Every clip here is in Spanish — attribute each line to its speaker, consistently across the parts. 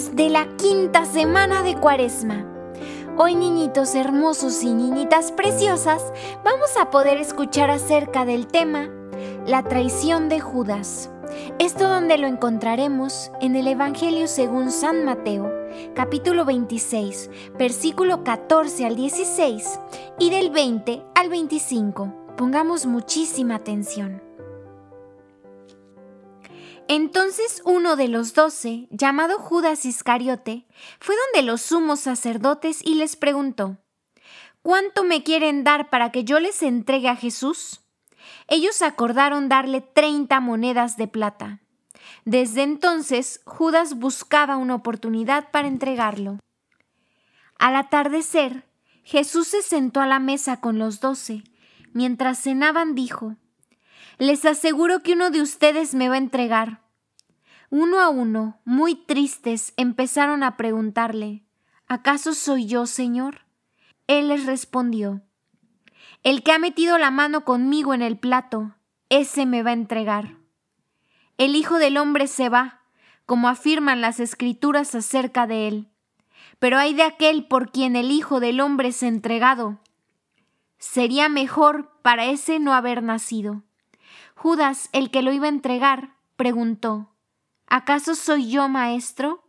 Speaker 1: de la quinta semana de Cuaresma. Hoy, niñitos hermosos y niñitas preciosas, vamos a poder escuchar acerca del tema La traición de Judas. Esto donde lo encontraremos en el Evangelio según San Mateo, capítulo 26, versículo 14 al 16 y del 20 al 25. Pongamos muchísima atención. Entonces uno de los doce, llamado Judas Iscariote, fue donde los sumos sacerdotes y les preguntó, ¿Cuánto me quieren dar para que yo les entregue a Jesús? Ellos acordaron darle treinta monedas de plata. Desde entonces Judas buscaba una oportunidad para entregarlo. Al atardecer, Jesús se sentó a la mesa con los doce. Mientras cenaban dijo, les aseguro que uno de ustedes me va a entregar. Uno a uno, muy tristes, empezaron a preguntarle, ¿acaso soy yo, Señor? Él les respondió, El que ha metido la mano conmigo en el plato, ese me va a entregar. El Hijo del Hombre se va, como afirman las escrituras acerca de él. Pero hay de aquel por quien el Hijo del Hombre es entregado. Sería mejor para ese no haber nacido. Judas, el que lo iba a entregar, preguntó, ¿Acaso soy yo, maestro?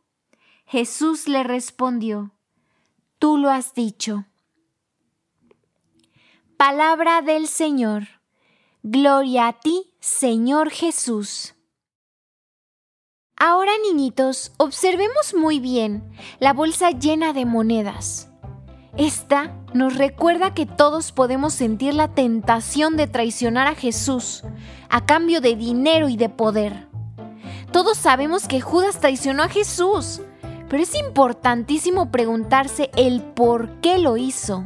Speaker 1: Jesús le respondió, Tú lo has dicho. Palabra del Señor. Gloria a ti, Señor Jesús. Ahora, niñitos, observemos muy bien la bolsa llena de monedas. Esta nos recuerda que todos podemos sentir la tentación de traicionar a Jesús a cambio de dinero y de poder. Todos sabemos que Judas traicionó a Jesús, pero es importantísimo preguntarse el por qué lo hizo.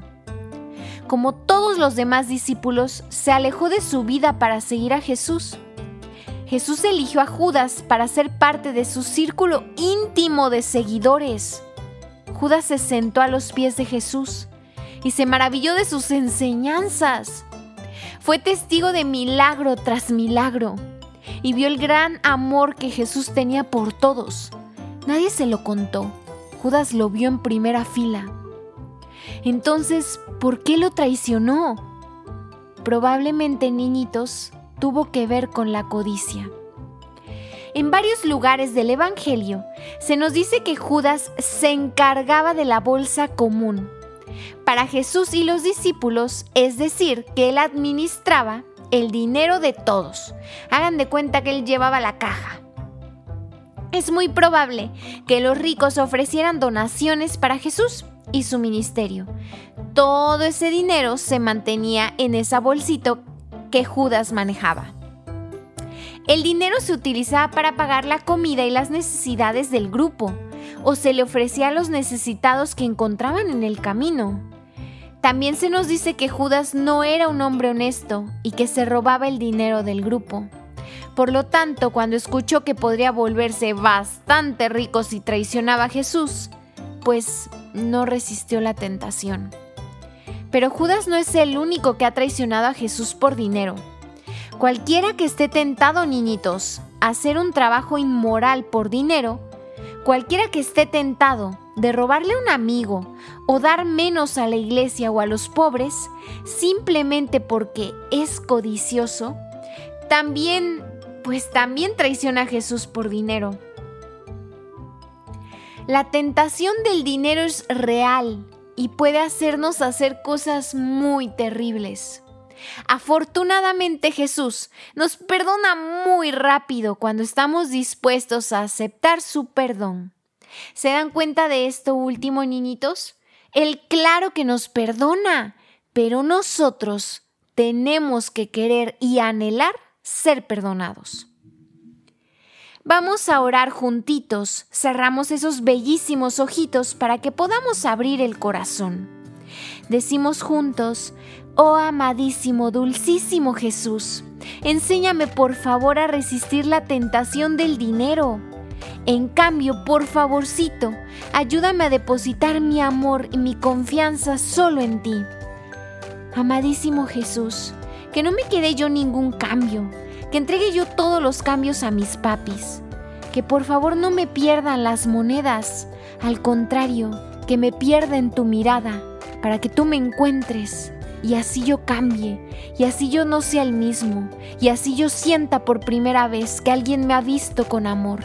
Speaker 1: Como todos los demás discípulos, se alejó de su vida para seguir a Jesús. Jesús eligió a Judas para ser parte de su círculo íntimo de seguidores. Judas se sentó a los pies de Jesús y se maravilló de sus enseñanzas. Fue testigo de milagro tras milagro y vio el gran amor que Jesús tenía por todos. Nadie se lo contó. Judas lo vio en primera fila. Entonces, ¿por qué lo traicionó? Probablemente, niñitos, tuvo que ver con la codicia. En varios lugares del Evangelio se nos dice que Judas se encargaba de la bolsa común. Para Jesús y los discípulos, es decir, que él administraba el dinero de todos. Hagan de cuenta que él llevaba la caja. Es muy probable que los ricos ofrecieran donaciones para Jesús y su ministerio. Todo ese dinero se mantenía en esa bolsito que Judas manejaba. El dinero se utilizaba para pagar la comida y las necesidades del grupo, o se le ofrecía a los necesitados que encontraban en el camino. También se nos dice que Judas no era un hombre honesto y que se robaba el dinero del grupo. Por lo tanto, cuando escuchó que podría volverse bastante rico si traicionaba a Jesús, pues no resistió la tentación. Pero Judas no es el único que ha traicionado a Jesús por dinero. Cualquiera que esté tentado, niñitos, a hacer un trabajo inmoral por dinero, cualquiera que esté tentado de robarle a un amigo o dar menos a la iglesia o a los pobres, simplemente porque es codicioso, también, pues también traiciona a Jesús por dinero. La tentación del dinero es real y puede hacernos hacer cosas muy terribles. Afortunadamente Jesús nos perdona muy rápido cuando estamos dispuestos a aceptar su perdón. ¿Se dan cuenta de esto último, niñitos? Él claro que nos perdona, pero nosotros tenemos que querer y anhelar ser perdonados. Vamos a orar juntitos, cerramos esos bellísimos ojitos para que podamos abrir el corazón. Decimos juntos, Oh amadísimo, dulcísimo Jesús, enséñame por favor a resistir la tentación del dinero. En cambio, por favorcito, ayúdame a depositar mi amor y mi confianza solo en ti. Amadísimo Jesús, que no me quede yo ningún cambio, que entregue yo todos los cambios a mis papis, que por favor no me pierdan las monedas, al contrario, que me pierden tu mirada, para que tú me encuentres y así yo cambie, y así yo no sea el mismo, y así yo sienta por primera vez que alguien me ha visto con amor.